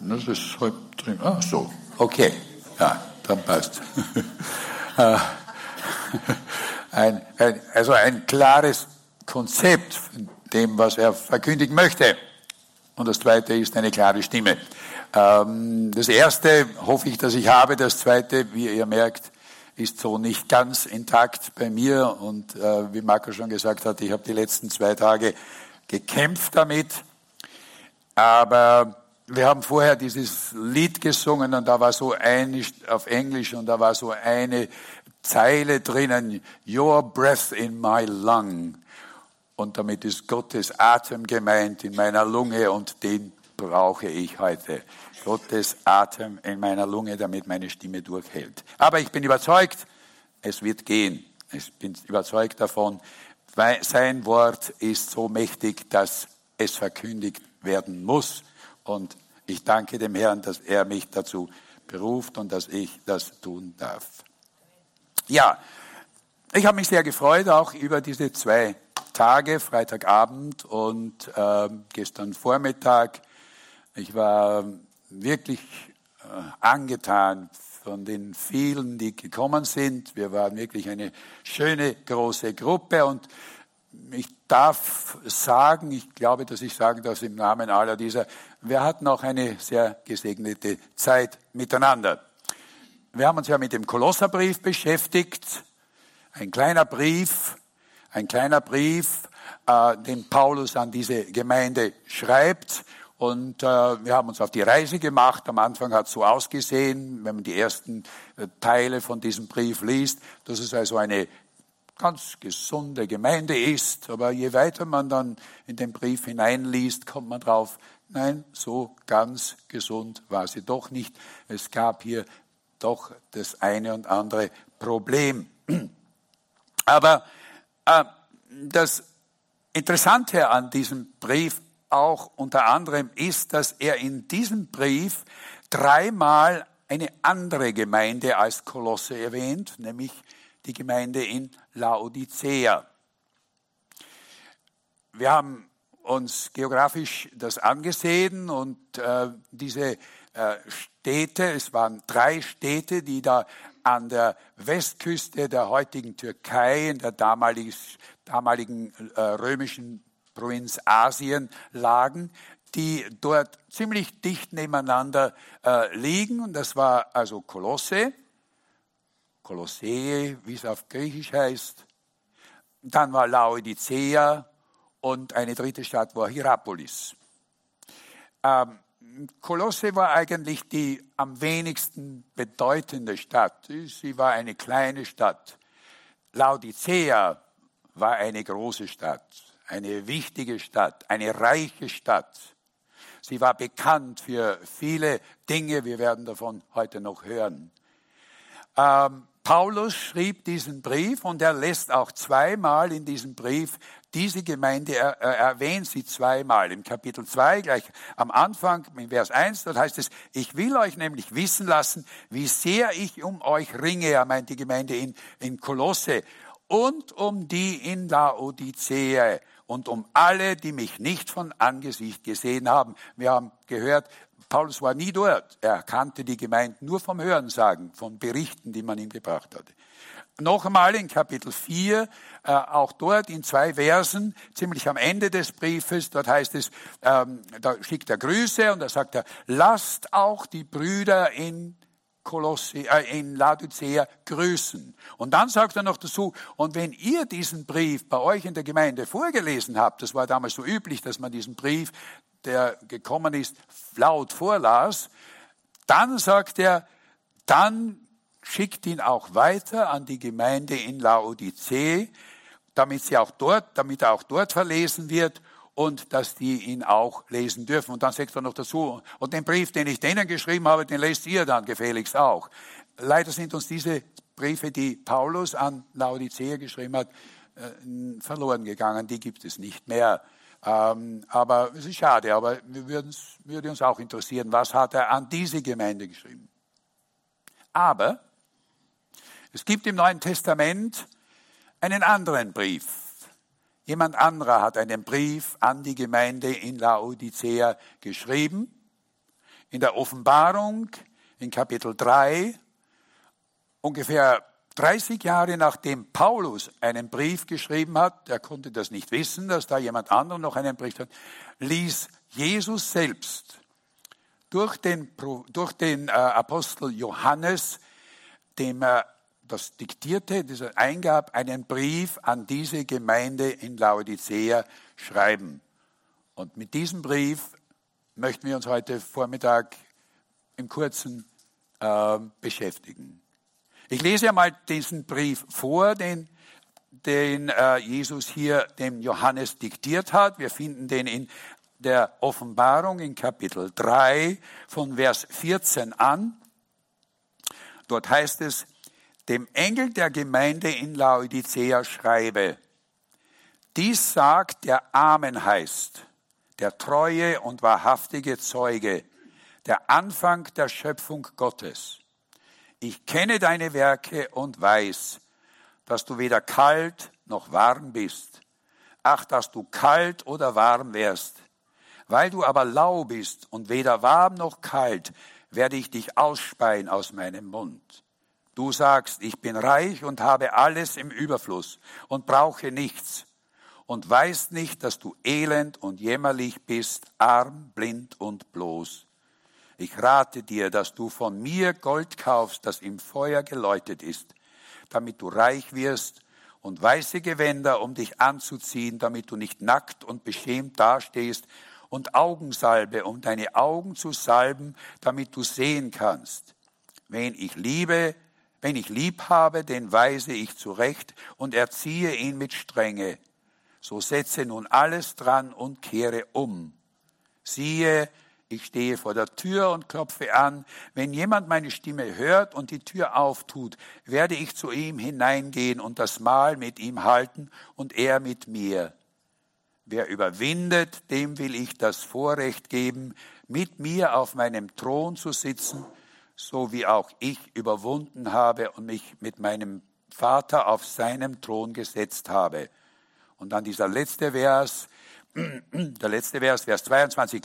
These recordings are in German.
Das ist halb drin. Ah, so. Okay. Ja, dann passt. Äh, ein, ein, also ein klares Konzept von dem, was er verkündigen möchte. Und das zweite ist eine klare Stimme. Ähm, das erste hoffe ich, dass ich habe. Das zweite, wie ihr merkt, ist so nicht ganz intakt bei mir. Und äh, wie Marco schon gesagt hat, ich habe die letzten zwei Tage gekämpft damit. Aber wir haben vorher dieses Lied gesungen und da war so ein, auf Englisch und da war so eine Zeile drinnen, Your breath in my lung. Und damit ist Gottes Atem gemeint in meiner Lunge und den brauche ich heute. Gottes Atem in meiner Lunge, damit meine Stimme durchhält. Aber ich bin überzeugt, es wird gehen. Ich bin überzeugt davon, weil sein Wort ist so mächtig, dass es verkündigt werden muss. Und ich danke dem Herrn, dass er mich dazu beruft und dass ich das tun darf. Ja, ich habe mich sehr gefreut auch über diese zwei Tage, Freitagabend und äh, gestern Vormittag. Ich war wirklich äh, angetan von den vielen, die gekommen sind. Wir waren wirklich eine schöne große Gruppe und ich darf sagen, ich glaube, dass ich sagen darf im Namen aller dieser, wir hatten auch eine sehr gesegnete Zeit miteinander. Wir haben uns ja mit dem Kolosserbrief beschäftigt, ein kleiner Brief, ein kleiner Brief, äh, den Paulus an diese Gemeinde schreibt und äh, wir haben uns auf die Reise gemacht. Am Anfang hat es so ausgesehen, wenn man die ersten äh, Teile von diesem Brief liest, dass es also eine ganz gesunde Gemeinde ist. Aber je weiter man dann in den Brief hineinliest, kommt man drauf, nein, so ganz gesund war sie doch nicht. Es gab hier doch das eine und andere Problem. Aber äh, das Interessante an diesem Brief auch unter anderem ist, dass er in diesem Brief dreimal eine andere Gemeinde als Kolosse erwähnt, nämlich die Gemeinde in Laodicea. Wir haben uns geografisch das angesehen und äh, diese äh, Städte, es waren drei Städte, die da an der Westküste der heutigen Türkei, in der damaligen, damaligen äh, römischen Provinz Asien lagen, die dort ziemlich dicht nebeneinander äh, liegen. Und das war also Kolosse, Kolossee, wie es auf Griechisch heißt. Dann war Laodicea und eine dritte Stadt war Hierapolis. Ähm, Kolosse war eigentlich die am wenigsten bedeutende Stadt. Sie war eine kleine Stadt. Laodicea war eine große Stadt eine wichtige Stadt, eine reiche Stadt. Sie war bekannt für viele Dinge, wir werden davon heute noch hören. Ähm, Paulus schrieb diesen Brief und er lässt auch zweimal in diesem Brief diese Gemeinde, er, er erwähnt sie zweimal. Im Kapitel 2, gleich am Anfang, in Vers 1, dort heißt es, ich will euch nämlich wissen lassen, wie sehr ich um euch ringe, er meint die Gemeinde in, in Kolosse, und um die in Laodicea und um alle, die mich nicht von Angesicht gesehen haben. Wir haben gehört, Paulus war nie dort. Er kannte die Gemeinde nur vom Hörensagen, von Berichten, die man ihm gebracht hatte. Noch einmal in Kapitel 4, äh, auch dort in zwei Versen, ziemlich am Ende des Briefes, dort heißt es, ähm, da schickt er Grüße und da sagt er, lasst auch die Brüder in Kolossi, äh, in Laodicea grüßen. Und dann sagt er noch dazu, und wenn ihr diesen Brief bei euch in der Gemeinde vorgelesen habt, das war damals so üblich, dass man diesen Brief, der gekommen ist, laut vorlas, dann sagt er, dann schickt ihn auch weiter an die Gemeinde in Laodicea, damit sie auch dort, damit er auch dort verlesen wird und dass die ihn auch lesen dürfen. Und dann sagt er noch dazu, und den Brief, den ich denen geschrieben habe, den lest ihr dann gefälligst auch. Leider sind uns diese Briefe, die Paulus an Laodicea geschrieben hat, äh, verloren gegangen. Die gibt es nicht mehr. Ähm, aber es ist schade, aber wir würde uns auch interessieren, was hat er an diese Gemeinde geschrieben. Aber es gibt im Neuen Testament einen anderen Brief, Jemand anderer hat einen Brief an die Gemeinde in Laodicea geschrieben. in der Offenbarung in Kapitel 3, ungefähr 30 Jahre nachdem Paulus einen Brief geschrieben hat, er konnte das nicht wissen, dass da jemand anderes noch einen Brief hat, ließ Jesus selbst durch den, durch den äh, Apostel Johannes, dem er das diktierte, dieser eingab, einen Brief an diese Gemeinde in Laodicea schreiben. Und mit diesem Brief möchten wir uns heute Vormittag im Kurzen äh, beschäftigen. Ich lese ja mal diesen Brief vor, den, den äh, Jesus hier dem Johannes diktiert hat. Wir finden den in der Offenbarung in Kapitel 3 von Vers 14 an. Dort heißt es, dem Engel der Gemeinde in Laodicea schreibe, dies sagt, der Amen heißt, der treue und wahrhaftige Zeuge, der Anfang der Schöpfung Gottes. Ich kenne deine Werke und weiß, dass du weder kalt noch warm bist. Ach, dass du kalt oder warm wärst. Weil du aber lau bist und weder warm noch kalt, werde ich dich ausspeien aus meinem Mund. Du sagst, ich bin reich und habe alles im Überfluss und brauche nichts und weißt nicht, dass du elend und jämmerlich bist, arm, blind und bloß. Ich rate dir, dass du von mir Gold kaufst, das im Feuer geläutet ist, damit du reich wirst und weiße Gewänder, um dich anzuziehen, damit du nicht nackt und beschämt dastehst, und Augensalbe, um deine Augen zu salben, damit du sehen kannst. Wen ich liebe, wenn ich lieb habe, den weise ich zurecht und erziehe ihn mit Strenge. So setze nun alles dran und kehre um. Siehe, ich stehe vor der Tür und klopfe an. Wenn jemand meine Stimme hört und die Tür auftut, werde ich zu ihm hineingehen und das Mahl mit ihm halten und er mit mir. Wer überwindet, dem will ich das Vorrecht geben, mit mir auf meinem Thron zu sitzen, so wie auch ich überwunden habe und mich mit meinem Vater auf seinem Thron gesetzt habe. Und dann dieser letzte Vers, der letzte Vers, Vers 22.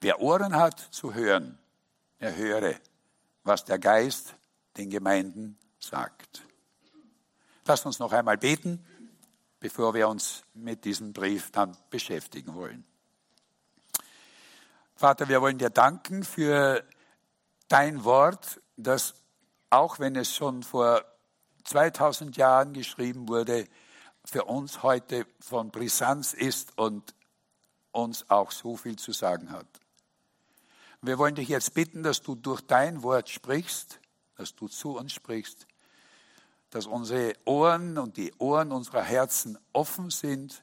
Wer Ohren hat zu hören, er höre, was der Geist den Gemeinden sagt. Lasst uns noch einmal beten bevor wir uns mit diesem Brief dann beschäftigen wollen. Vater, wir wollen dir danken für dein Wort, das, auch wenn es schon vor 2000 Jahren geschrieben wurde, für uns heute von Brisanz ist und uns auch so viel zu sagen hat. Wir wollen dich jetzt bitten, dass du durch dein Wort sprichst, dass du zu uns sprichst dass unsere Ohren und die Ohren unserer Herzen offen sind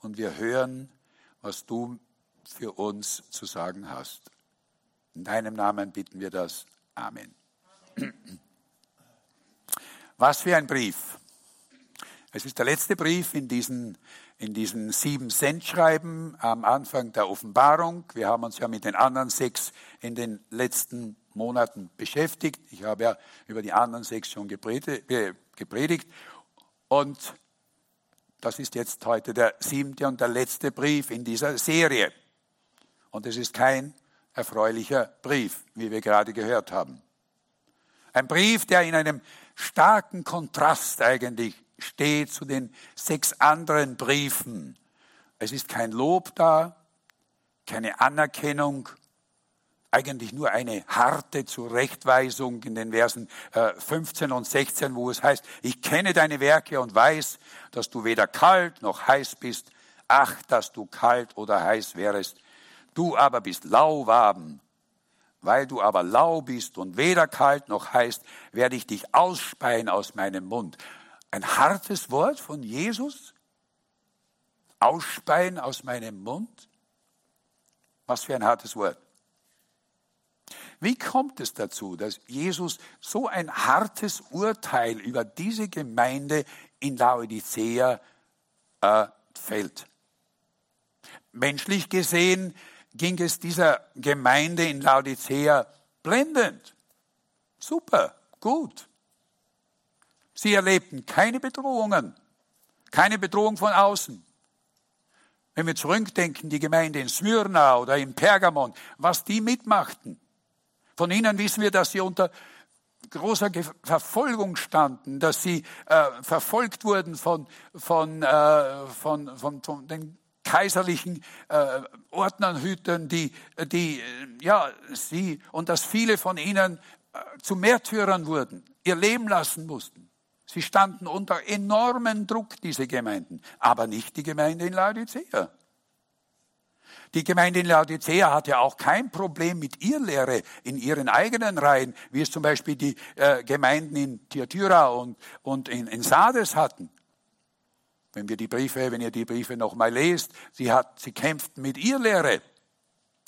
und wir hören, was du für uns zu sagen hast. In deinem Namen bitten wir das. Amen. Was für ein Brief. Es ist der letzte Brief in diesen, in diesen sieben Sendschreiben am Anfang der Offenbarung. Wir haben uns ja mit den anderen sechs in den letzten Monaten beschäftigt. Ich habe ja über die anderen sechs schon gepredigt. Und das ist jetzt heute der siebte und der letzte Brief in dieser Serie. Und es ist kein erfreulicher Brief, wie wir gerade gehört haben. Ein Brief, der in einem starken Kontrast eigentlich steht zu den sechs anderen Briefen. Es ist kein Lob da, keine Anerkennung, eigentlich nur eine harte Zurechtweisung in den Versen 15 äh, und 16, wo es heißt, ich kenne deine Werke und weiß, dass du weder kalt noch heiß bist. Ach, dass du kalt oder heiß wärest. Du aber bist lauwarm. Weil du aber lau bist und weder kalt noch heiß, werde ich dich ausspeien aus meinem Mund. Ein hartes Wort von Jesus? Ausspeien aus meinem Mund? Was für ein hartes Wort. Wie kommt es dazu, dass Jesus so ein hartes Urteil über diese Gemeinde in Laodicea äh, fällt? Menschlich gesehen ging es dieser Gemeinde in Laodicea blendend. Super, gut. Sie erlebten keine Bedrohungen, keine Bedrohung von außen. Wenn wir zurückdenken, die Gemeinde in Smyrna oder in Pergamon, was die mitmachten. Von ihnen wissen wir, dass sie unter großer Verfolgung standen, dass sie äh, verfolgt wurden von, von, äh, von, von, von den kaiserlichen äh, Ordnerhütern, die, die, ja, sie, und dass viele von ihnen äh, zu Märtyrern wurden, ihr Leben lassen mussten. Sie standen unter enormen Druck, diese Gemeinden, aber nicht die Gemeinde in Laodicea. Die Gemeinde in Laodicea hatte auch kein Problem mit Irrlehre in ihren eigenen Reihen, wie es zum Beispiel die äh, Gemeinden in Thyatira und, und in, in Sardes hatten. Wenn wir die Briefe, wenn ihr die Briefe nochmal lest, sie hat, sie kämpften mit Irrlehre.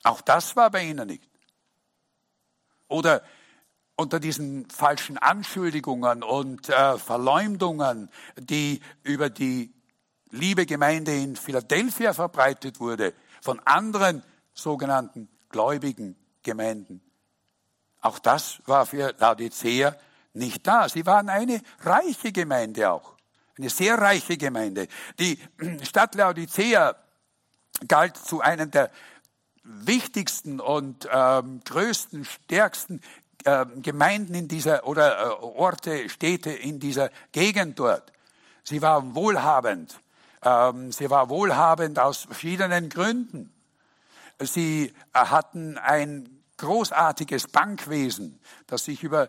Auch das war bei ihnen nicht. Oder unter diesen falschen Anschuldigungen und äh, Verleumdungen, die über die liebe Gemeinde in Philadelphia verbreitet wurde, von anderen sogenannten gläubigen Gemeinden. Auch das war für Laodicea nicht da. Sie waren eine reiche Gemeinde auch, eine sehr reiche Gemeinde. Die Stadt Laodicea galt zu einem der wichtigsten und ähm, größten, stärksten äh, Gemeinden in dieser oder äh, Orte, Städte in dieser Gegend dort. Sie war wohlhabend. Ähm, sie war wohlhabend aus verschiedenen Gründen. Sie äh, hatten ein großartiges Bankwesen, das sich über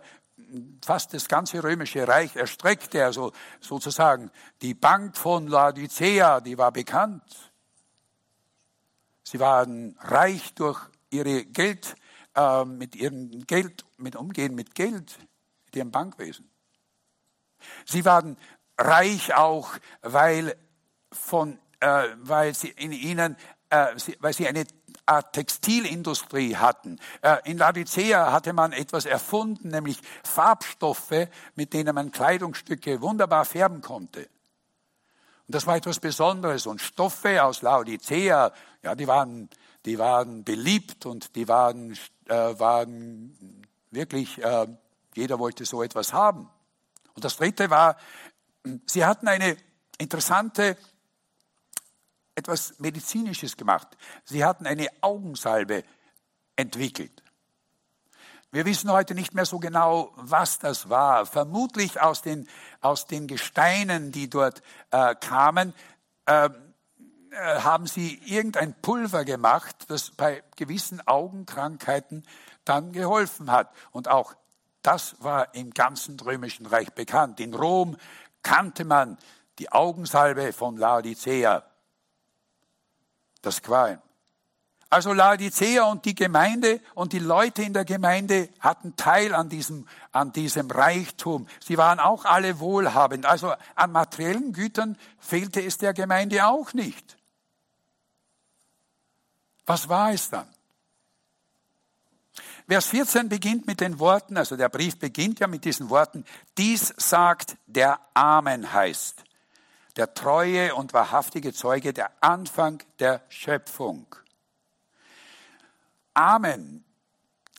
fast das ganze römische Reich erstreckte. Also sozusagen die Bank von Laodicea, die war bekannt. Sie waren reich durch ihre Geld, äh, mit ihrem Geld, mit Umgehen mit Geld, mit ihrem Bankwesen. Sie waren reich auch, weil, von, äh, weil sie in ihnen, äh, sie, weil sie eine Art Textilindustrie hatten. Äh, in Laodicea hatte man etwas erfunden, nämlich Farbstoffe, mit denen man Kleidungsstücke wunderbar färben konnte. Und das war etwas Besonderes. Und Stoffe aus Laodicea, ja, die waren, die waren beliebt und die waren, äh, waren wirklich, äh, jeder wollte so etwas haben. Und das dritte war, sie hatten eine interessante, etwas Medizinisches gemacht. Sie hatten eine Augensalbe entwickelt. Wir wissen heute nicht mehr so genau, was das war. Vermutlich aus den, aus den Gesteinen, die dort äh, kamen, äh, äh, haben sie irgendein Pulver gemacht, das bei gewissen Augenkrankheiten dann geholfen hat. Und auch das war im ganzen römischen Reich bekannt. In Rom kannte man die Augensalbe von Laodicea, das Qualm. Also Laodicea und die Gemeinde und die Leute in der Gemeinde hatten Teil an diesem, an diesem Reichtum. Sie waren auch alle wohlhabend. Also an materiellen Gütern fehlte es der Gemeinde auch nicht. Was war es dann? Vers 14 beginnt mit den Worten, also der Brief beginnt ja mit diesen Worten, dies sagt der Amen heißt, der treue und wahrhaftige Zeuge, der Anfang der Schöpfung. Amen.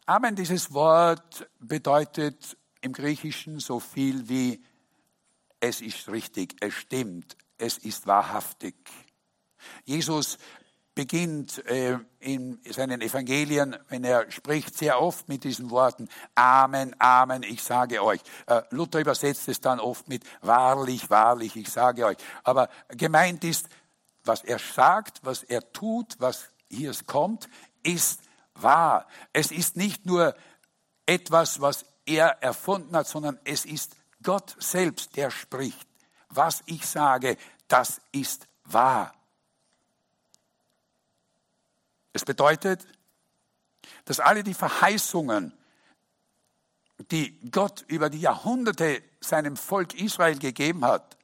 Amen, dieses Wort bedeutet im Griechischen so viel wie es ist richtig, es stimmt, es ist wahrhaftig. Jesus beginnt äh, in seinen Evangelien, wenn er spricht, sehr oft mit diesen Worten, Amen, Amen, ich sage euch. Äh, Luther übersetzt es dann oft mit wahrlich, wahrlich, ich sage euch. Aber gemeint ist, was er sagt, was er tut, was hier kommt, ist wahr. Es ist nicht nur etwas, was er erfunden hat, sondern es ist Gott selbst, der spricht. Was ich sage, das ist wahr. Es bedeutet, dass alle die Verheißungen, die Gott über die Jahrhunderte seinem Volk Israel gegeben hat,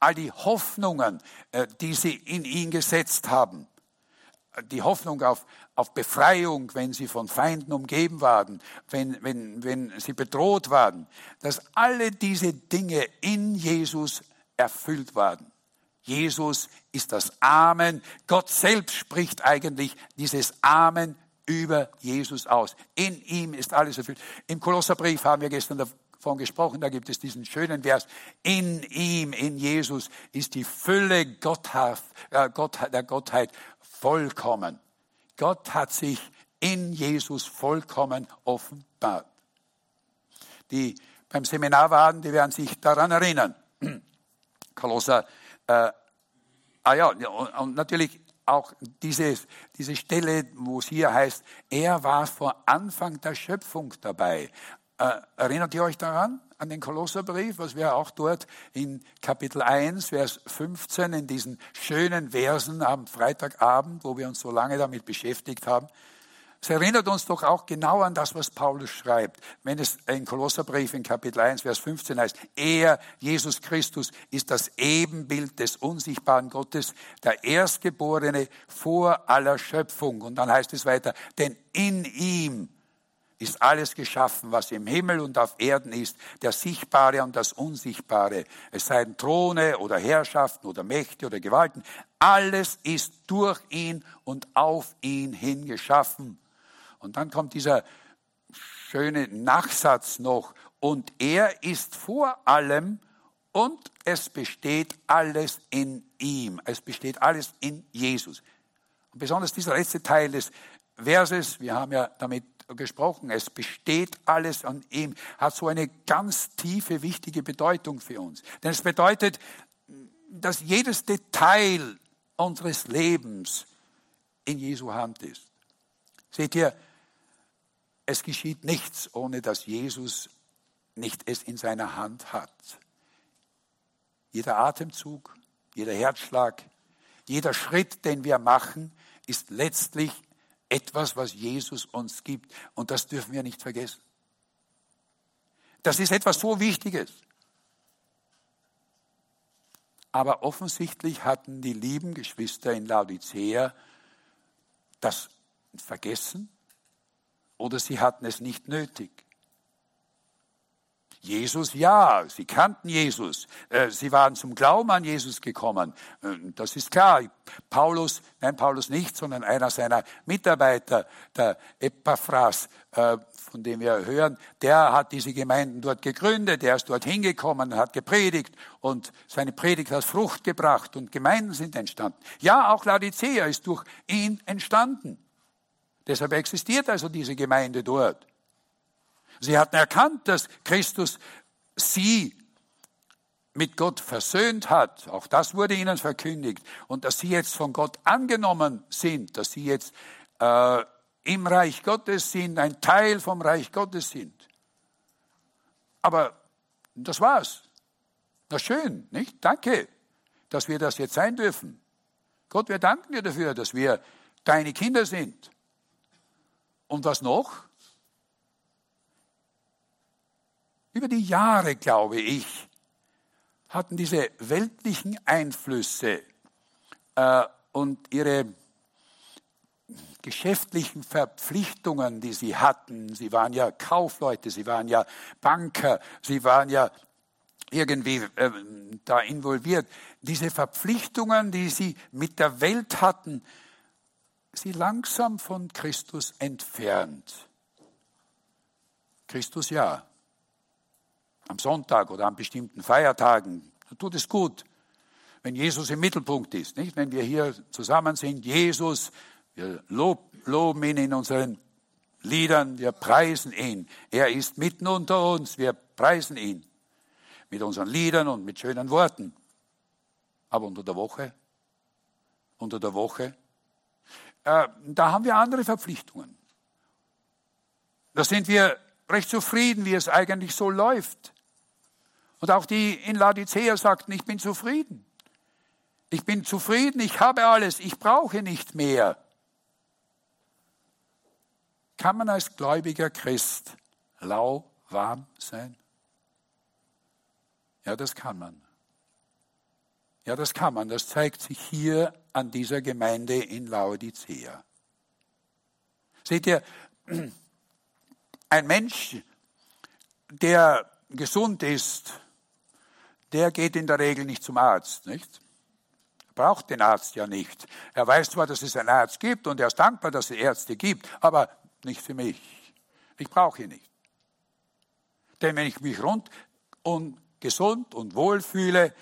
all die Hoffnungen, äh, die sie in ihn gesetzt haben, die Hoffnung auf, auf Befreiung, wenn sie von Feinden umgeben waren, wenn, wenn, wenn sie bedroht waren, dass alle diese Dinge in Jesus erfüllt waren. Jesus ist das Amen. Gott selbst spricht eigentlich dieses Amen über Jesus aus. In ihm ist alles erfüllt. Im Kolosserbrief haben wir gestern von gesprochen. Da gibt es diesen schönen Vers. In ihm, in Jesus, ist die Fülle äh, der Gottheit vollkommen. Gott hat sich in Jesus vollkommen offenbart. Die beim Seminar waren, die werden sich daran erinnern. Kolosser, äh, ah ja, und natürlich auch diese, diese Stelle, wo es hier heißt, er war vor Anfang der Schöpfung dabei. Äh, erinnert ihr euch daran, an den Kolosserbrief, was wir auch dort in Kapitel 1, Vers 15, in diesen schönen Versen am Freitagabend, wo wir uns so lange damit beschäftigt haben, es erinnert uns doch auch genau an das, was Paulus schreibt, wenn es in Kolosserbrief in Kapitel 1, Vers 15 heißt, er, Jesus Christus, ist das Ebenbild des unsichtbaren Gottes, der Erstgeborene vor aller Schöpfung. Und dann heißt es weiter, denn in ihm ist alles geschaffen, was im Himmel und auf Erden ist, der Sichtbare und das Unsichtbare. Es seien Throne oder Herrschaften oder Mächte oder Gewalten. Alles ist durch ihn und auf ihn hin geschaffen. Und dann kommt dieser schöne Nachsatz noch. Und er ist vor allem und es besteht alles in ihm. Es besteht alles in Jesus. Und besonders dieser letzte Teil des Verses, wir haben ja damit gesprochen, es besteht alles an ihm, hat so eine ganz tiefe, wichtige Bedeutung für uns. Denn es bedeutet, dass jedes Detail unseres Lebens in Jesu Hand ist. Seht ihr, es geschieht nichts, ohne dass Jesus nicht es in seiner Hand hat. Jeder Atemzug, jeder Herzschlag, jeder Schritt, den wir machen, ist letztlich etwas, was Jesus uns gibt. Und das dürfen wir nicht vergessen. Das ist etwas so Wichtiges. Aber offensichtlich hatten die lieben Geschwister in Laodicea das vergessen oder sie hatten es nicht nötig. Jesus, ja, sie kannten Jesus. Äh, sie waren zum Glauben an Jesus gekommen. Äh, das ist klar. Paulus, nein, Paulus nicht, sondern einer seiner Mitarbeiter, der Epaphras, äh, von dem wir hören, der hat diese Gemeinden dort gegründet, der ist dort hingekommen, hat gepredigt und seine Predigt hat Frucht gebracht und Gemeinden sind entstanden. Ja, auch Laodicea ist durch ihn entstanden. Deshalb existiert also diese Gemeinde dort. Sie hatten erkannt, dass Christus sie mit Gott versöhnt hat. Auch das wurde ihnen verkündigt. Und dass sie jetzt von Gott angenommen sind, dass sie jetzt äh, im Reich Gottes sind, ein Teil vom Reich Gottes sind. Aber das war's. Na schön, nicht? Danke, dass wir das jetzt sein dürfen. Gott, wir danken dir dafür, dass wir deine Kinder sind. Und was noch? Über die Jahre, glaube ich, hatten diese weltlichen Einflüsse äh, und ihre geschäftlichen Verpflichtungen, die sie hatten, sie waren ja Kaufleute, sie waren ja Banker, sie waren ja irgendwie äh, da involviert, diese Verpflichtungen, die sie mit der Welt hatten, sie langsam von Christus entfernt. Christus ja. Am Sonntag oder an bestimmten Feiertagen, da tut es gut, wenn Jesus im Mittelpunkt ist. Nicht? Wenn wir hier zusammen sind, Jesus, wir lob, loben ihn in unseren Liedern, wir preisen ihn. Er ist mitten unter uns, wir preisen ihn. Mit unseren Liedern und mit schönen Worten. Aber unter der Woche, unter der Woche äh, da haben wir andere Verpflichtungen. Da sind wir recht zufrieden, wie es eigentlich so läuft. Und auch die in Laodicea sagten, ich bin zufrieden. Ich bin zufrieden, ich habe alles, ich brauche nicht mehr. Kann man als gläubiger Christ lauwarm sein? Ja, das kann man. Ja, das kann man. Das zeigt sich hier an dieser Gemeinde in Laodicea. Seht ihr, ein Mensch, der gesund ist, der geht in der Regel nicht zum Arzt, nicht? Braucht den Arzt ja nicht. Er weiß zwar, dass es einen Arzt gibt und er ist dankbar, dass es Ärzte gibt, aber nicht für mich. Ich brauche ihn nicht. Denn wenn ich mich rund und gesund und wohl fühle,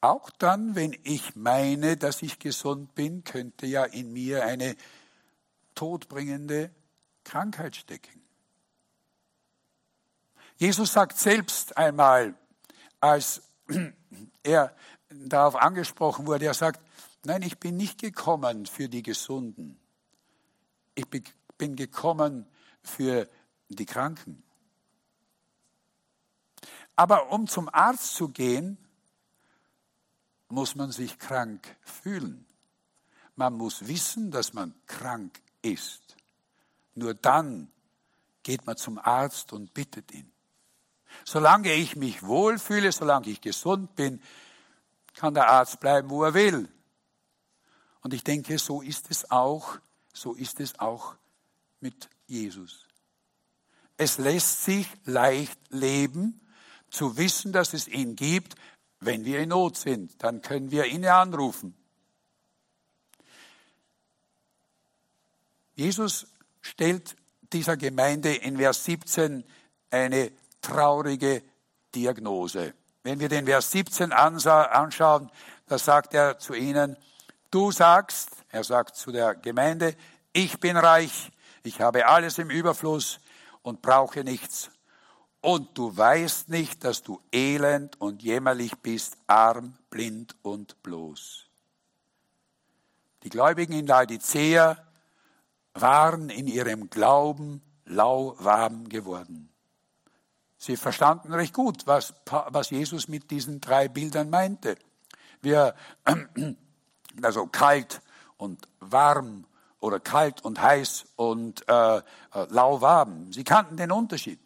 auch dann, wenn ich meine, dass ich gesund bin, könnte ja in mir eine todbringende Krankheit stecken. Jesus sagt selbst einmal, als er darauf angesprochen wurde, er sagt, nein, ich bin nicht gekommen für die Gesunden. Ich bin gekommen für die Kranken. Aber um zum Arzt zu gehen, muss man sich krank fühlen. Man muss wissen, dass man krank ist. Nur dann geht man zum Arzt und bittet ihn. Solange ich mich wohlfühle, solange ich gesund bin, kann der Arzt bleiben, wo er will. Und ich denke, so ist es auch, so ist es auch mit Jesus. Es lässt sich leicht leben, zu wissen, dass es ihn gibt, wenn wir in Not sind. Dann können wir ihn anrufen. Jesus stellt dieser Gemeinde in Vers 17 eine traurige Diagnose. Wenn wir den Vers 17 anschauen, da sagt er zu ihnen, du sagst, er sagt zu der Gemeinde, ich bin reich, ich habe alles im Überfluss und brauche nichts. Und du weißt nicht, dass du elend und jämmerlich bist, arm, blind und bloß. Die Gläubigen in Laodicea waren in ihrem Glauben lauwarm geworden. Sie verstanden recht gut, was, was Jesus mit diesen drei Bildern meinte. Wir, also kalt und warm oder kalt und heiß und äh, lauwarm. Sie kannten den Unterschied.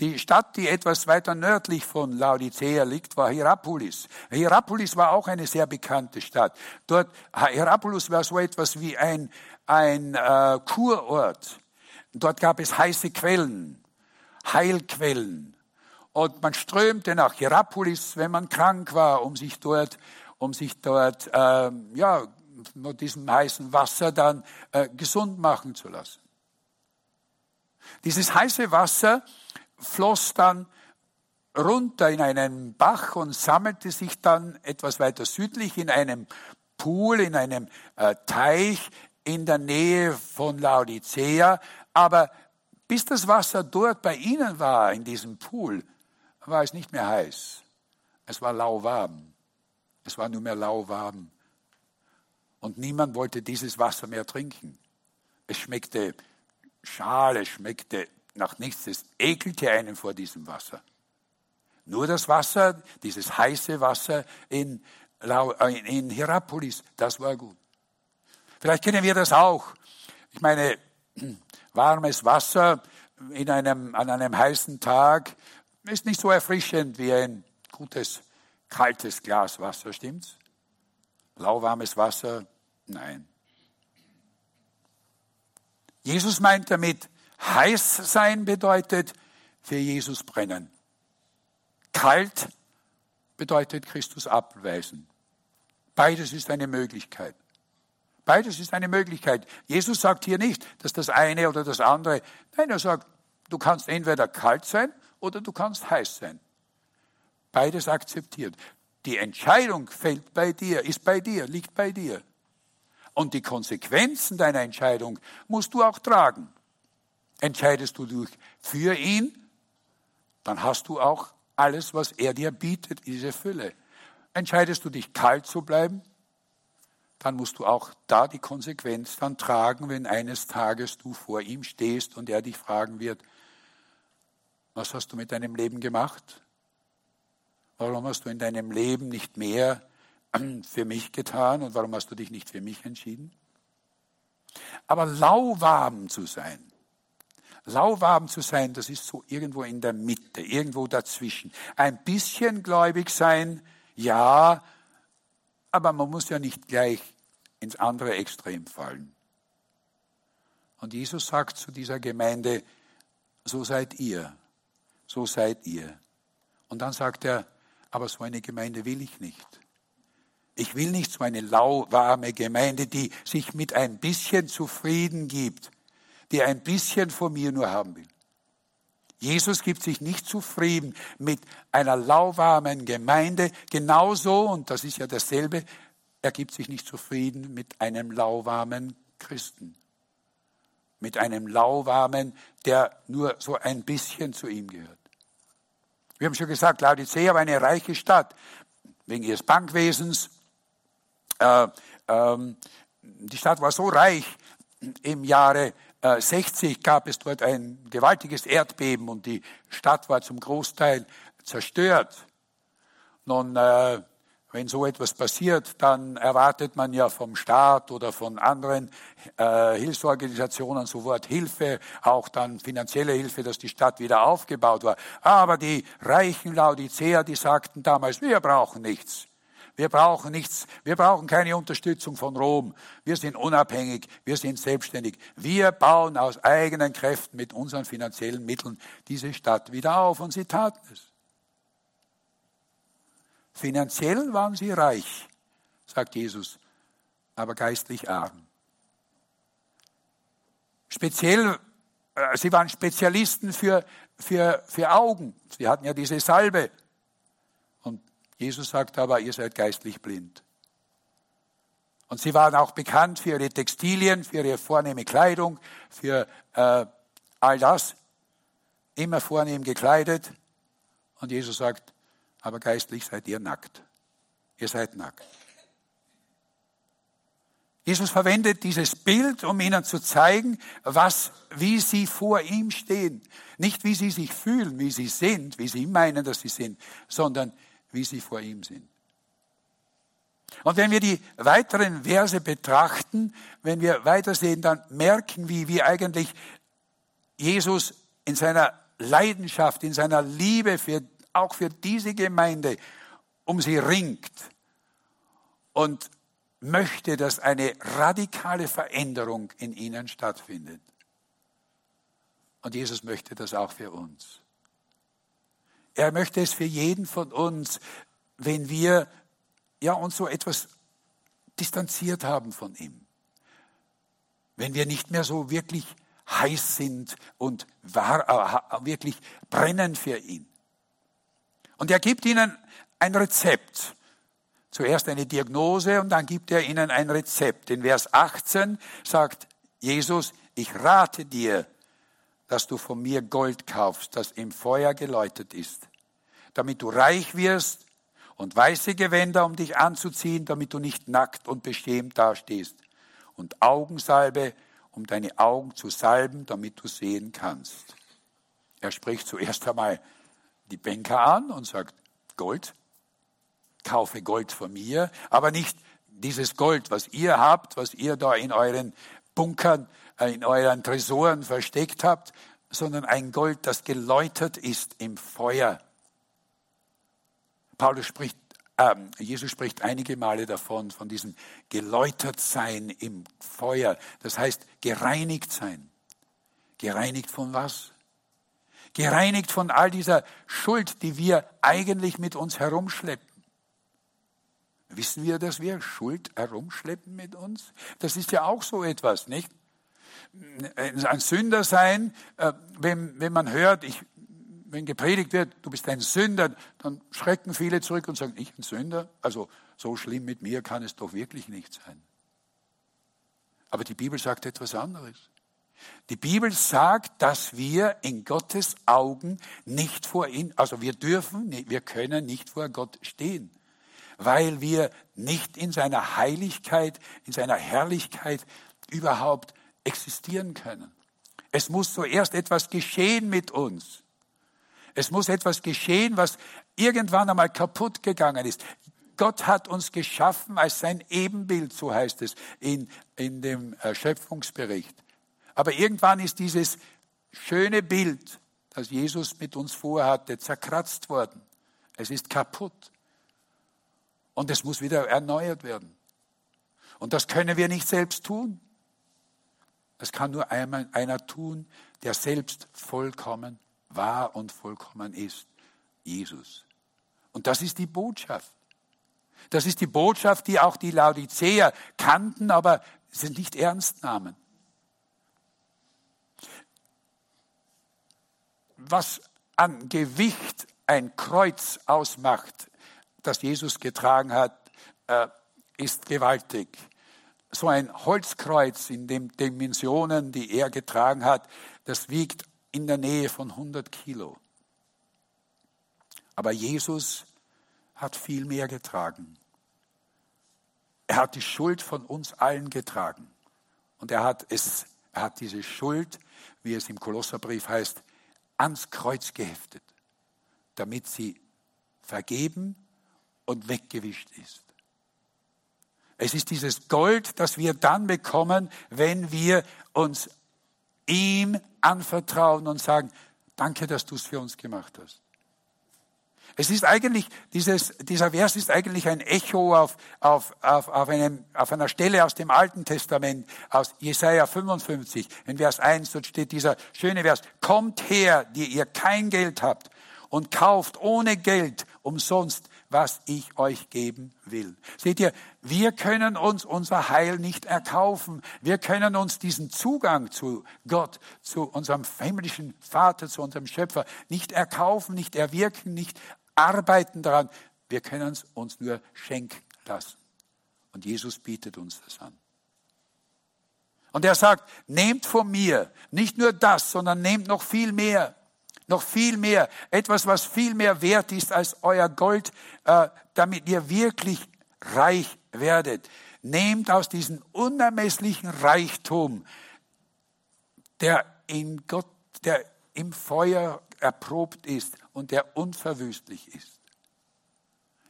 Die Stadt, die etwas weiter nördlich von Laodicea liegt, war Hierapolis. Hierapolis war auch eine sehr bekannte Stadt. Dort, Hierapolis war so etwas wie ein, ein äh, Kurort. Dort gab es heiße Quellen. Heilquellen. Und man strömte nach Hierapolis, wenn man krank war, um sich dort, um sich dort, äh, ja, mit diesem heißen Wasser dann äh, gesund machen zu lassen. Dieses heiße Wasser floss dann runter in einen Bach und sammelte sich dann etwas weiter südlich in einem Pool, in einem äh, Teich in der Nähe von Laodicea. Aber bis das Wasser dort bei ihnen war, in diesem Pool, war es nicht mehr heiß. Es war lauwarm. Es war nur mehr lauwarm. Und niemand wollte dieses Wasser mehr trinken. Es schmeckte schal, es schmeckte nach nichts. Es ekelte einen vor diesem Wasser. Nur das Wasser, dieses heiße Wasser in, äh, in Hierapolis, das war gut. Vielleicht kennen wir das auch. Ich meine, warmes Wasser in einem, an einem heißen Tag ist nicht so erfrischend wie ein gutes, kaltes Glas Wasser, stimmt's? Lauwarmes Wasser? Nein. Jesus meint damit, heiß sein bedeutet für Jesus brennen. Kalt bedeutet Christus abweisen. Beides ist eine Möglichkeit. Beides ist eine Möglichkeit. Jesus sagt hier nicht, dass das eine oder das andere. Nein, er sagt, du kannst entweder kalt sein oder du kannst heiß sein. Beides akzeptiert. Die Entscheidung fällt bei dir, ist bei dir, liegt bei dir. Und die Konsequenzen deiner Entscheidung musst du auch tragen. Entscheidest du dich für ihn, dann hast du auch alles, was er dir bietet, diese Fülle. Entscheidest du dich kalt zu bleiben, dann musst du auch da die Konsequenz dann tragen, wenn eines Tages du vor ihm stehst und er dich fragen wird, was hast du mit deinem Leben gemacht? Warum hast du in deinem Leben nicht mehr für mich getan und warum hast du dich nicht für mich entschieden? Aber lauwarm zu sein, lauwarm zu sein, das ist so irgendwo in der Mitte, irgendwo dazwischen. Ein bisschen gläubig sein, ja, aber man muss ja nicht gleich ins andere Extrem fallen. Und Jesus sagt zu dieser Gemeinde, so seid ihr, so seid ihr. Und dann sagt er, aber so eine Gemeinde will ich nicht. Ich will nicht so eine lauwarme Gemeinde, die sich mit ein bisschen zufrieden gibt, die ein bisschen von mir nur haben will. Jesus gibt sich nicht zufrieden mit einer lauwarmen Gemeinde, genauso, und das ist ja dasselbe, er gibt sich nicht zufrieden mit einem lauwarmen Christen, mit einem lauwarmen, der nur so ein bisschen zu ihm gehört. Wir haben schon gesagt, Laodicea war eine reiche Stadt, wegen ihres Bankwesens. Äh, ähm, die Stadt war so reich im Jahre 60 äh, gab es dort ein gewaltiges Erdbeben und die Stadt war zum Großteil zerstört. Nun, äh, wenn so etwas passiert, dann erwartet man ja vom Staat oder von anderen äh, Hilfsorganisationen sofort Hilfe, auch dann finanzielle Hilfe, dass die Stadt wieder aufgebaut war. Aber die reichen Laodicea, die sagten damals, wir brauchen nichts. Wir brauchen nichts, wir brauchen keine Unterstützung von Rom. Wir sind unabhängig, wir sind selbstständig. Wir bauen aus eigenen Kräften mit unseren finanziellen Mitteln diese Stadt wieder auf und sie taten es. Finanziell waren sie reich, sagt Jesus, aber geistlich arm. Speziell, äh, sie waren Spezialisten für, für, für Augen. Sie hatten ja diese Salbe Jesus sagt aber, ihr seid geistlich blind. Und sie waren auch bekannt für ihre Textilien, für ihre vornehme Kleidung, für äh, all das. Immer vornehm gekleidet. Und Jesus sagt, aber geistlich seid ihr nackt. Ihr seid nackt. Jesus verwendet dieses Bild, um ihnen zu zeigen, was, wie sie vor ihm stehen. Nicht wie sie sich fühlen, wie sie sind, wie sie meinen, dass sie sind, sondern wie sie vor ihm sind. Und wenn wir die weiteren Verse betrachten, wenn wir weitersehen, dann merken wir, wie eigentlich Jesus in seiner Leidenschaft, in seiner Liebe für, auch für diese Gemeinde um sie ringt und möchte, dass eine radikale Veränderung in ihnen stattfindet. Und Jesus möchte das auch für uns. Er möchte es für jeden von uns, wenn wir ja, uns so etwas distanziert haben von ihm. Wenn wir nicht mehr so wirklich heiß sind und war, äh, wirklich brennen für ihn. Und er gibt ihnen ein Rezept. Zuerst eine Diagnose und dann gibt er ihnen ein Rezept. In Vers 18 sagt Jesus, ich rate dir, dass du von mir Gold kaufst, das im Feuer geläutet ist, damit du reich wirst und weiße Gewänder, um dich anzuziehen, damit du nicht nackt und beschämt dastehst, und Augensalbe, um deine Augen zu salben, damit du sehen kannst. Er spricht zuerst einmal die Banker an und sagt, Gold, kaufe Gold von mir, aber nicht dieses Gold, was ihr habt, was ihr da in euren Bunkern äh, in euren Tresoren versteckt habt, sondern ein Gold, das geläutert ist im Feuer. Paulus spricht, äh, Jesus spricht einige Male davon, von diesem geläutert sein im Feuer. Das heißt, gereinigt sein. Gereinigt von was? Gereinigt von all dieser Schuld, die wir eigentlich mit uns herumschleppen. Wissen wir, dass wir Schuld herumschleppen mit uns? Das ist ja auch so etwas, nicht? ein Sünder sein, äh, wenn, wenn man hört, ich, wenn gepredigt wird, du bist ein Sünder, dann schrecken viele zurück und sagen, ich ein Sünder? Also so schlimm mit mir kann es doch wirklich nicht sein. Aber die Bibel sagt etwas anderes. Die Bibel sagt, dass wir in Gottes Augen nicht vor ihn, also wir dürfen, wir können nicht vor Gott stehen, weil wir nicht in seiner Heiligkeit, in seiner Herrlichkeit überhaupt existieren können. Es muss zuerst etwas geschehen mit uns. Es muss etwas geschehen, was irgendwann einmal kaputt gegangen ist. Gott hat uns geschaffen als sein Ebenbild, so heißt es in, in dem Schöpfungsbericht. Aber irgendwann ist dieses schöne Bild, das Jesus mit uns vorhatte, zerkratzt worden. Es ist kaputt. Und es muss wieder erneuert werden. Und das können wir nicht selbst tun. Das kann nur einmal einer tun, der selbst vollkommen war und vollkommen ist. Jesus. Und das ist die Botschaft. Das ist die Botschaft, die auch die Laodiceer kannten, aber sie nicht ernst nahmen. was an Gewicht ein Kreuz ausmacht, das Jesus getragen hat, äh, ist gewaltig. So ein Holzkreuz in den Dimensionen, die er getragen hat, das wiegt in der Nähe von 100 Kilo. Aber Jesus hat viel mehr getragen. Er hat die Schuld von uns allen getragen. Und er hat es, er hat diese Schuld, wie es im Kolosserbrief heißt, ans Kreuz geheftet, damit sie vergeben und weggewischt ist. Es ist dieses Gold, das wir dann bekommen, wenn wir uns ihm anvertrauen und sagen, danke, dass du es für uns gemacht hast. Es ist eigentlich, dieses, dieser Vers ist eigentlich ein Echo auf, auf, auf, auf, einem, auf einer Stelle aus dem Alten Testament, aus Jesaja 55. In Vers 1 dort steht dieser schöne Vers, kommt her, die ihr kein Geld habt und kauft ohne Geld umsonst, was ich euch geben will. Seht ihr, wir können uns unser Heil nicht erkaufen. Wir können uns diesen Zugang zu Gott, zu unserem himmlischen Vater, zu unserem Schöpfer nicht erkaufen, nicht erwirken, nicht arbeiten daran. Wir können es uns nur schenken lassen. Und Jesus bietet uns das an. Und er sagt, nehmt von mir nicht nur das, sondern nehmt noch viel mehr noch viel mehr, etwas, was viel mehr wert ist als euer Gold, äh, damit ihr wirklich reich werdet. Nehmt aus diesem unermesslichen Reichtum, der in Gott, der im Feuer erprobt ist und der unverwüstlich ist.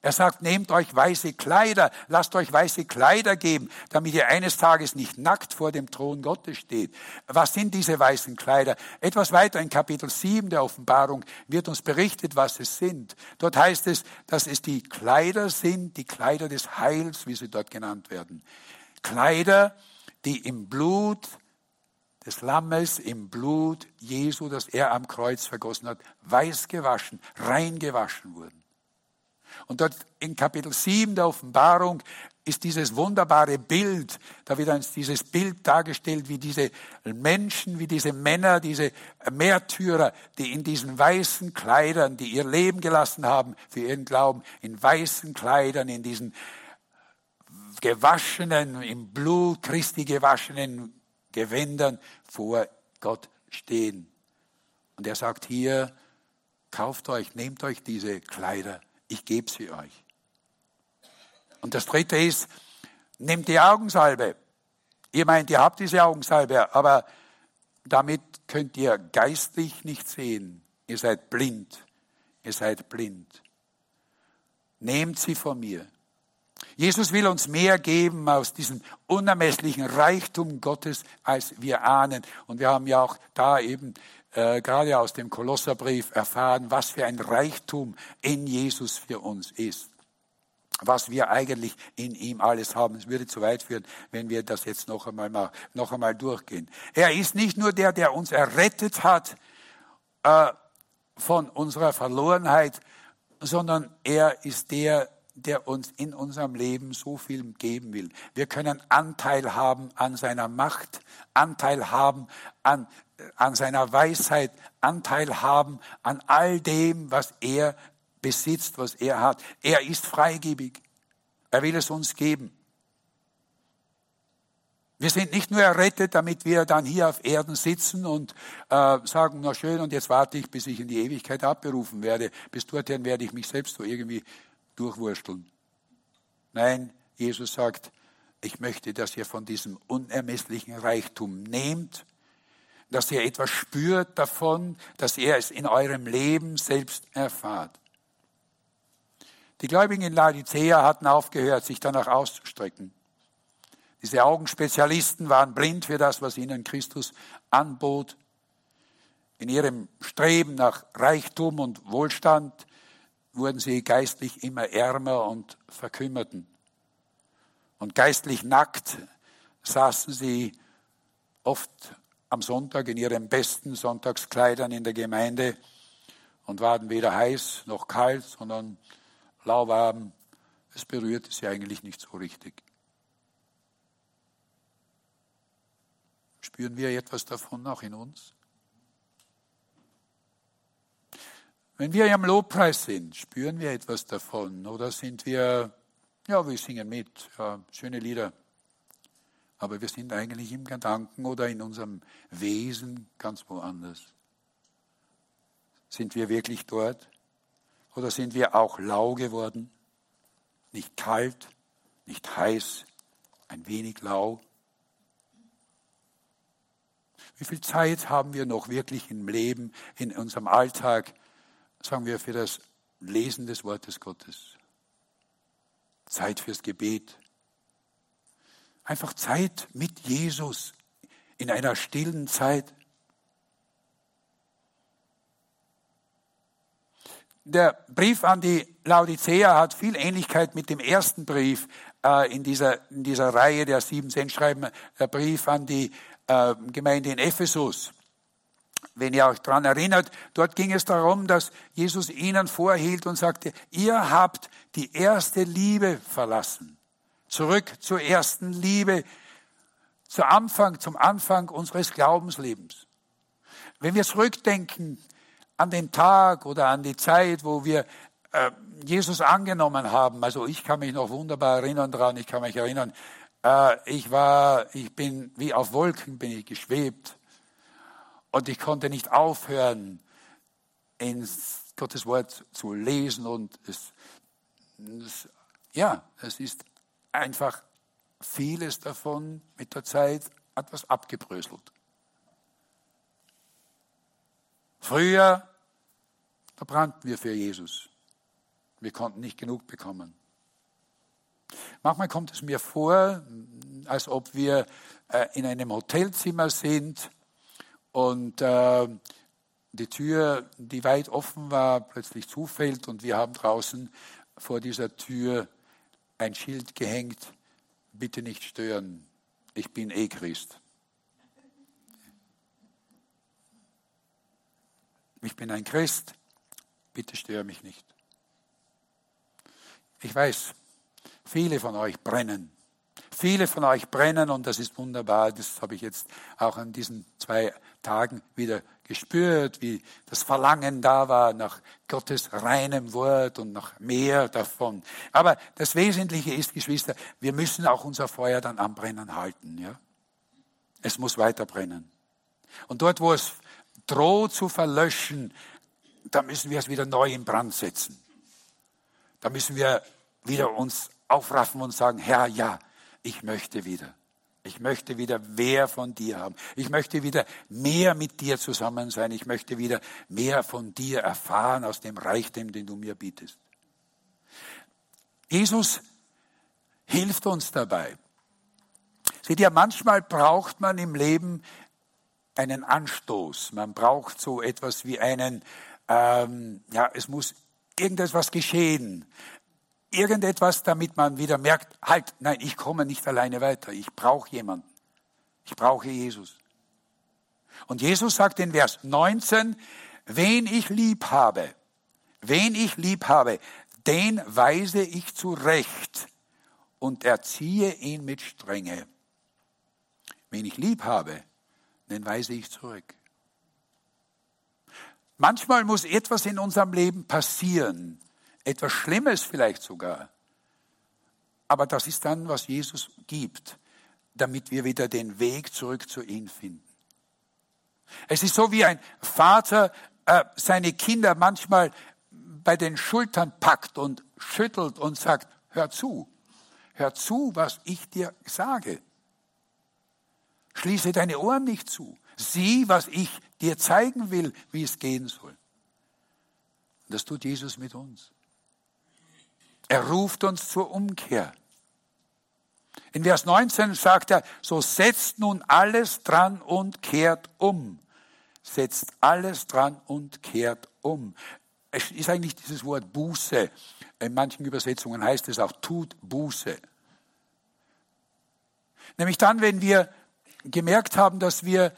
Er sagt, nehmt euch weiße Kleider, lasst euch weiße Kleider geben, damit ihr eines Tages nicht nackt vor dem Thron Gottes steht. Was sind diese weißen Kleider? Etwas weiter in Kapitel 7 der Offenbarung wird uns berichtet, was es sind. Dort heißt es, dass es die Kleider sind, die Kleider des Heils, wie sie dort genannt werden. Kleider, die im Blut des Lammes, im Blut Jesu, das er am Kreuz vergossen hat, weiß gewaschen, rein gewaschen wurden. Und dort in Kapitel 7 der Offenbarung ist dieses wunderbare Bild, da wird uns dieses Bild dargestellt, wie diese Menschen, wie diese Männer, diese Märtyrer, die in diesen weißen Kleidern, die ihr Leben gelassen haben für ihren Glauben, in weißen Kleidern, in diesen gewaschenen, im Blut Christi gewaschenen Gewändern vor Gott stehen. Und er sagt hier, kauft euch, nehmt euch diese Kleider ich gebe sie euch. Und das dritte ist, nehmt die Augensalbe. Ihr meint, ihr habt diese Augensalbe, aber damit könnt ihr geistlich nicht sehen. Ihr seid blind. Ihr seid blind. Nehmt sie von mir. Jesus will uns mehr geben aus diesem unermesslichen Reichtum Gottes, als wir ahnen. Und wir haben ja auch da eben äh, gerade aus dem Kolosserbrief erfahren, was für ein Reichtum in Jesus für uns ist. Was wir eigentlich in ihm alles haben. Es würde zu weit führen, wenn wir das jetzt noch einmal, mal, noch einmal durchgehen. Er ist nicht nur der, der uns errettet hat äh, von unserer Verlorenheit, sondern er ist der, der uns in unserem Leben so viel geben will. Wir können Anteil haben an seiner Macht, Anteil haben an an seiner Weisheit Anteil haben, an all dem, was er besitzt, was er hat. Er ist freigebig. Er will es uns geben. Wir sind nicht nur errettet, damit wir dann hier auf Erden sitzen und äh, sagen, na schön, und jetzt warte ich, bis ich in die Ewigkeit abberufen werde. Bis dorthin werde ich mich selbst so irgendwie durchwursteln. Nein, Jesus sagt, ich möchte, dass ihr von diesem unermesslichen Reichtum nehmt dass ihr etwas spürt davon, dass ihr es in eurem Leben selbst erfahrt. Die Gläubigen in Laodicea hatten aufgehört, sich danach auszustrecken. Diese Augenspezialisten waren blind für das, was ihnen Christus anbot. In ihrem Streben nach Reichtum und Wohlstand wurden sie geistlich immer ärmer und verkümmerten. Und geistlich nackt saßen sie oft am Sonntag in ihren besten Sonntagskleidern in der Gemeinde und waren weder heiß noch kalt, sondern lauwarm. Es berührte sie eigentlich nicht so richtig. Spüren wir etwas davon auch in uns? Wenn wir am Lobpreis sind, spüren wir etwas davon oder sind wir, ja, wir singen mit, ja, schöne Lieder, aber wir sind eigentlich im Gedanken oder in unserem Wesen ganz woanders. Sind wir wirklich dort? Oder sind wir auch lau geworden? Nicht kalt, nicht heiß, ein wenig lau? Wie viel Zeit haben wir noch wirklich im Leben, in unserem Alltag, sagen wir, für das Lesen des Wortes Gottes? Zeit fürs Gebet. Einfach Zeit mit Jesus in einer stillen Zeit. der Brief an die Laodicea hat viel Ähnlichkeit mit dem ersten Brief äh, in, dieser, in dieser Reihe der sieben Sendschreiben, der Brief an die äh, Gemeinde in Ephesus. Wenn ihr euch daran erinnert, dort ging es darum, dass Jesus ihnen vorhielt und sagte, ihr habt die erste Liebe verlassen. Zurück zur ersten Liebe, zum Anfang, zum Anfang unseres Glaubenslebens. Wenn wir zurückdenken an den Tag oder an die Zeit, wo wir äh, Jesus angenommen haben. Also ich kann mich noch wunderbar erinnern daran, ich kann mich erinnern, äh, ich war, ich bin wie auf Wolken bin ich geschwebt und ich konnte nicht aufhören, in Gottes Wort zu lesen und es, es ja, es ist einfach vieles davon mit der Zeit etwas abgebröselt. Früher, da brannten wir für Jesus. Wir konnten nicht genug bekommen. Manchmal kommt es mir vor, als ob wir äh, in einem Hotelzimmer sind und äh, die Tür, die weit offen war, plötzlich zufällt und wir haben draußen vor dieser Tür ein Schild gehängt, bitte nicht stören, ich bin eh Christ. ich bin ein Christ, bitte störe mich nicht. Ich weiß, viele von euch brennen. Viele von euch brennen und das ist wunderbar. Das habe ich jetzt auch an diesen zwei Tagen wieder gespürt, wie das Verlangen da war nach Gottes reinem Wort und nach mehr davon. Aber das Wesentliche ist, Geschwister, wir müssen auch unser Feuer dann am Brennen halten. Ja? Es muss weiter brennen. Und dort, wo es droht zu verlöschen, da müssen wir es wieder neu in Brand setzen. Da müssen wir wieder uns aufraffen und sagen, Herr, ja, ich möchte wieder. Ich möchte wieder mehr von dir haben. Ich möchte wieder mehr mit dir zusammen sein. Ich möchte wieder mehr von dir erfahren aus dem Reichtum, den du mir bietest. Jesus hilft uns dabei. Seht ihr, manchmal braucht man im Leben einen Anstoß. Man braucht so etwas wie einen, ähm, ja, es muss irgendetwas geschehen. Irgendetwas, damit man wieder merkt, halt, nein, ich komme nicht alleine weiter. Ich brauche jemanden. Ich brauche Jesus. Und Jesus sagt in Vers 19, wen ich lieb habe, wen ich lieb habe, den weise ich zurecht und erziehe ihn mit Strenge. Wen ich lieb habe, den weise ich zurück. Manchmal muss etwas in unserem Leben passieren, etwas Schlimmes vielleicht sogar. Aber das ist dann, was Jesus gibt, damit wir wieder den Weg zurück zu ihm finden. Es ist so wie ein Vater äh, seine Kinder manchmal bei den Schultern packt und schüttelt und sagt, hör zu, hör zu, was ich dir sage. Schließe deine Ohren nicht zu. Sieh, was ich dir zeigen will, wie es gehen soll. Und das tut Jesus mit uns. Er ruft uns zur Umkehr. In Vers 19 sagt er, so setzt nun alles dran und kehrt um. Setzt alles dran und kehrt um. Es ist eigentlich dieses Wort Buße. In manchen Übersetzungen heißt es auch, tut Buße. Nämlich dann, wenn wir gemerkt haben, dass wir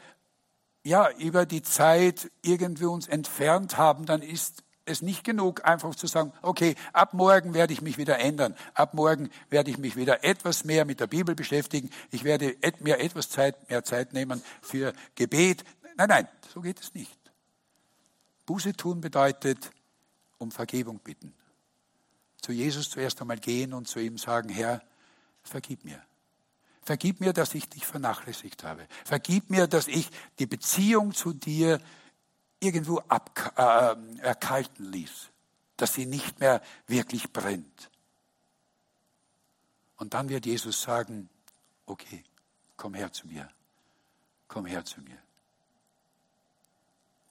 ja über die Zeit irgendwie uns entfernt haben, dann ist es nicht genug, einfach zu sagen, okay, ab morgen werde ich mich wieder ändern. Ab morgen werde ich mich wieder etwas mehr mit der Bibel beschäftigen. Ich werde mir etwas Zeit, mehr Zeit nehmen für Gebet. Nein, nein, so geht es nicht. Buße tun bedeutet um Vergebung bitten. Zu Jesus zuerst einmal gehen und zu ihm sagen, Herr, vergib mir. Vergib mir, dass ich dich vernachlässigt habe. Vergib mir, dass ich die Beziehung zu dir irgendwo ab, äh, erkalten ließ, dass sie nicht mehr wirklich brennt. Und dann wird Jesus sagen, okay, komm her zu mir, komm her zu mir.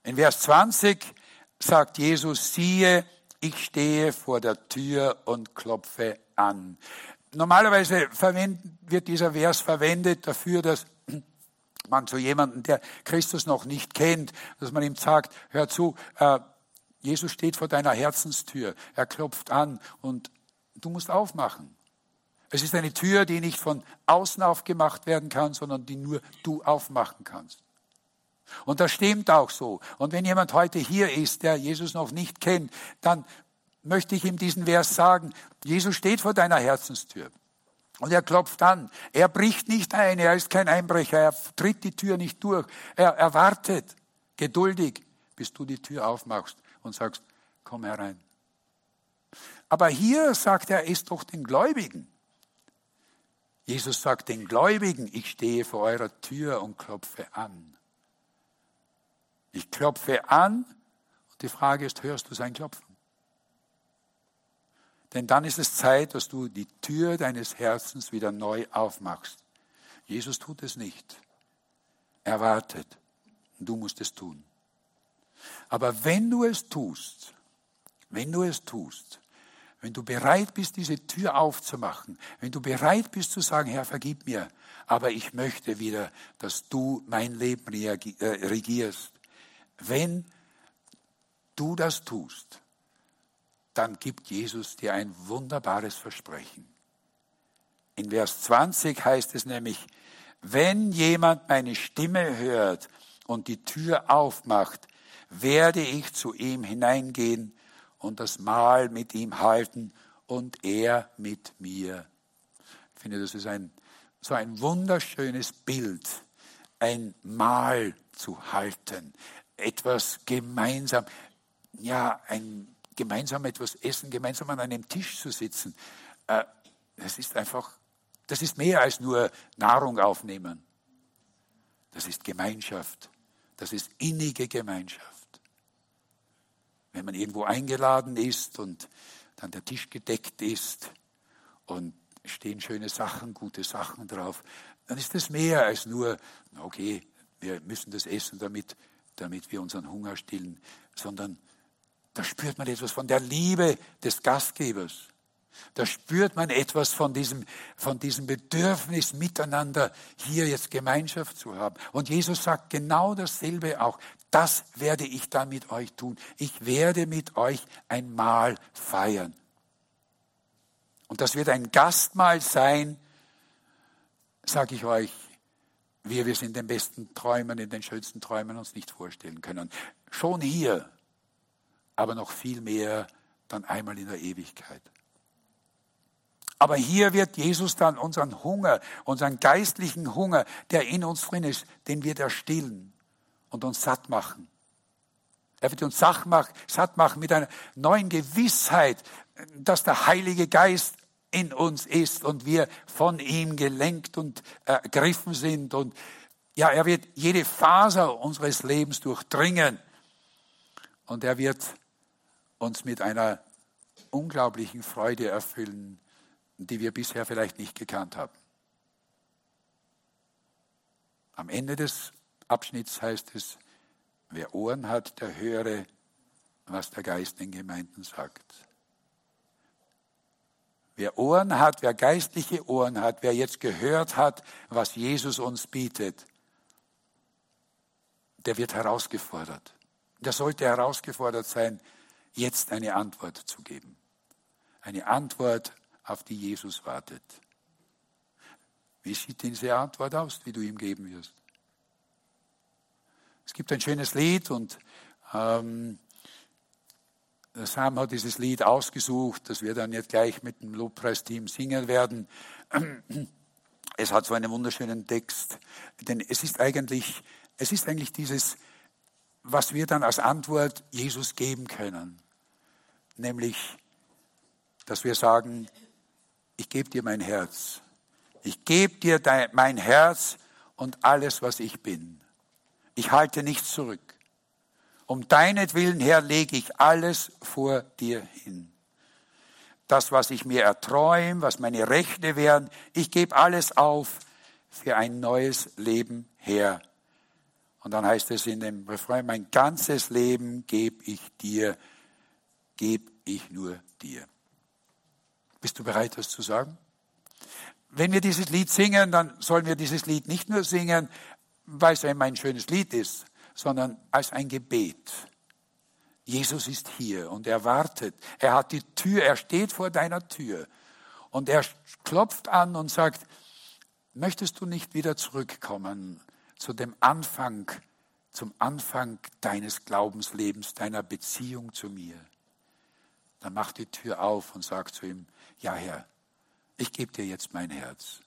In Vers 20 sagt Jesus, siehe, ich stehe vor der Tür und klopfe an. Normalerweise wird dieser Vers verwendet dafür, dass man zu jemandem, der Christus noch nicht kennt, dass man ihm sagt, hör zu, äh, Jesus steht vor deiner Herzenstür, er klopft an und du musst aufmachen. Es ist eine Tür, die nicht von außen aufgemacht werden kann, sondern die nur du aufmachen kannst. Und das stimmt auch so. Und wenn jemand heute hier ist, der Jesus noch nicht kennt, dann möchte ich ihm diesen Vers sagen. Jesus steht vor deiner Herzenstür. Und er klopft an. Er bricht nicht ein. Er ist kein Einbrecher. Er tritt die Tür nicht durch. Er, er wartet geduldig, bis du die Tür aufmachst und sagst, komm herein. Aber hier sagt er, ist doch den Gläubigen. Jesus sagt den Gläubigen, ich stehe vor eurer Tür und klopfe an. Ich klopfe an und die Frage ist, hörst du sein Klopfen? Denn dann ist es Zeit, dass du die Tür deines Herzens wieder neu aufmachst. Jesus tut es nicht. Er wartet. Du musst es tun. Aber wenn du es tust, wenn du es tust, wenn du bereit bist, diese Tür aufzumachen, wenn du bereit bist zu sagen, Herr, vergib mir, aber ich möchte wieder, dass du mein Leben äh, regierst, wenn du das tust, dann gibt Jesus dir ein wunderbares Versprechen. In Vers 20 heißt es nämlich, wenn jemand meine Stimme hört und die Tür aufmacht, werde ich zu ihm hineingehen und das Mahl mit ihm halten und er mit mir. Ich finde, das ist ein, so ein wunderschönes Bild, ein Mahl zu halten, etwas gemeinsam, ja, ein gemeinsam etwas essen, gemeinsam an einem Tisch zu sitzen. Äh, das ist einfach, das ist mehr als nur Nahrung aufnehmen. Das ist Gemeinschaft. Das ist innige Gemeinschaft. Wenn man irgendwo eingeladen ist und dann der Tisch gedeckt ist und stehen schöne Sachen, gute Sachen drauf, dann ist das mehr als nur, okay, wir müssen das essen, damit damit wir unseren Hunger stillen, sondern da spürt man etwas von der Liebe des Gastgebers. Da spürt man etwas von diesem, von diesem Bedürfnis miteinander, hier jetzt Gemeinschaft zu haben. Und Jesus sagt genau dasselbe auch. Das werde ich dann mit euch tun. Ich werde mit euch ein Mahl feiern. Und das wird ein Gastmahl sein, sage ich euch, wir wir es in den besten Träumen, in den schönsten Träumen uns nicht vorstellen können. Schon hier, aber noch viel mehr dann einmal in der Ewigkeit. Aber hier wird Jesus dann unseren Hunger, unseren geistlichen Hunger, der in uns drin ist, den wird er stillen und uns satt machen. Er wird uns satt machen mit einer neuen Gewissheit, dass der Heilige Geist in uns ist und wir von ihm gelenkt und ergriffen sind. Und ja, er wird jede Faser unseres Lebens durchdringen. Und er wird uns mit einer unglaublichen Freude erfüllen, die wir bisher vielleicht nicht gekannt haben. Am Ende des Abschnitts heißt es, wer Ohren hat, der höre, was der Geist den Gemeinden sagt. Wer Ohren hat, wer geistliche Ohren hat, wer jetzt gehört hat, was Jesus uns bietet, der wird herausgefordert. Der sollte herausgefordert sein, jetzt eine Antwort zu geben. Eine Antwort, auf die Jesus wartet. Wie sieht diese Antwort aus, die du ihm geben wirst? Es gibt ein schönes Lied und ähm, Sam hat dieses Lied ausgesucht, das wir dann jetzt gleich mit dem Lobpreisteam singen werden. Es hat so einen wunderschönen Text, denn es ist eigentlich, es ist eigentlich dieses, was wir dann als Antwort Jesus geben können. nämlich, dass wir sagen, ich gebe dir mein Herz. Ich gebe dir dein, mein Herz und alles, was ich bin. Ich halte nichts zurück. Um deinetwillen her lege ich alles vor dir hin. Das, was ich mir erträume, was meine Rechte wären, ich gebe alles auf für ein neues Leben her. Und dann heißt es in dem Refrain, mein ganzes Leben gebe ich dir, gebe ich nur dir. Bist du bereit, das zu sagen? Wenn wir dieses Lied singen, dann sollen wir dieses Lied nicht nur singen, weil es ein schönes Lied ist, sondern als ein Gebet. Jesus ist hier und er wartet. Er hat die Tür, er steht vor deiner Tür und er klopft an und sagt, möchtest du nicht wieder zurückkommen zu dem Anfang, zum Anfang deines Glaubenslebens, deiner Beziehung zu mir? Dann mach die Tür auf und sag zu ihm, ja Herr, ich gebe dir jetzt mein Herz.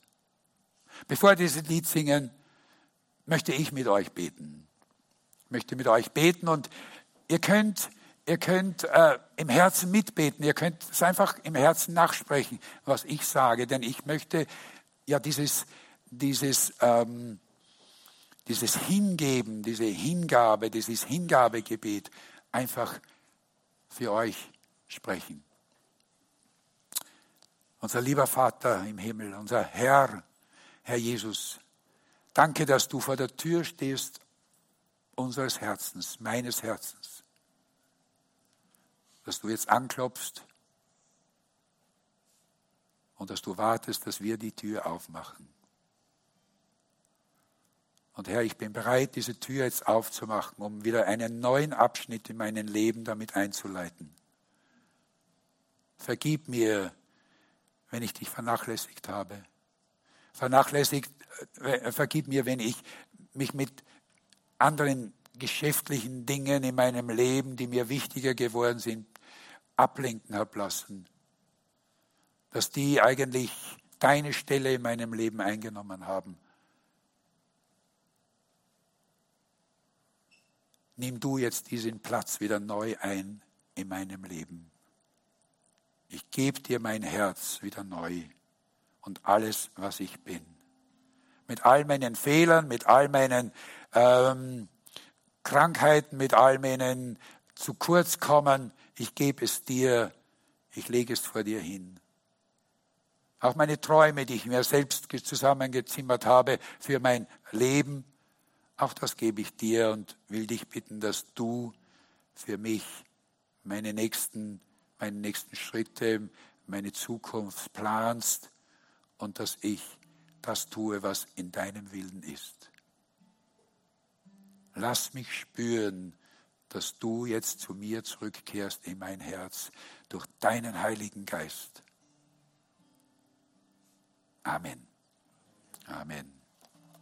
Bevor wir dieses Lied singen, möchte ich mit euch beten. Ich möchte mit euch beten und ihr könnt, ihr könnt äh, im Herzen mitbeten, ihr könnt es einfach im Herzen nachsprechen, was ich sage, denn ich möchte ja dieses, dieses, ähm, dieses Hingeben, diese Hingabe, dieses Hingabegebet einfach für euch sprechen. Unser lieber Vater im Himmel, unser Herr, Herr Jesus, danke, dass du vor der Tür stehst unseres Herzens, meines Herzens, dass du jetzt anklopfst und dass du wartest, dass wir die Tür aufmachen. Und Herr, ich bin bereit, diese Tür jetzt aufzumachen, um wieder einen neuen Abschnitt in meinem Leben damit einzuleiten. Vergib mir, wenn ich dich vernachlässigt habe. Vernachlässigt, äh, vergib mir, wenn ich mich mit anderen geschäftlichen Dingen in meinem Leben, die mir wichtiger geworden sind, ablenken habe lassen. Dass die eigentlich deine Stelle in meinem Leben eingenommen haben. Nimm du jetzt diesen Platz wieder neu ein in meinem Leben. Ich gebe dir mein Herz wieder neu und alles, was ich bin. Mit all meinen Fehlern, mit all meinen ähm, Krankheiten, mit all meinen zu kurz kommen, ich gebe es dir, ich lege es vor dir hin. Auch meine Träume, die ich mir selbst zusammengezimmert habe für mein Leben, auch das gebe ich dir und will dich bitten, dass du für mich meine nächsten meine nächsten Schritte, meine Zukunft planst und dass ich das tue, was in deinem Willen ist. Lass mich spüren, dass du jetzt zu mir zurückkehrst in mein Herz durch deinen Heiligen Geist. Amen. Amen.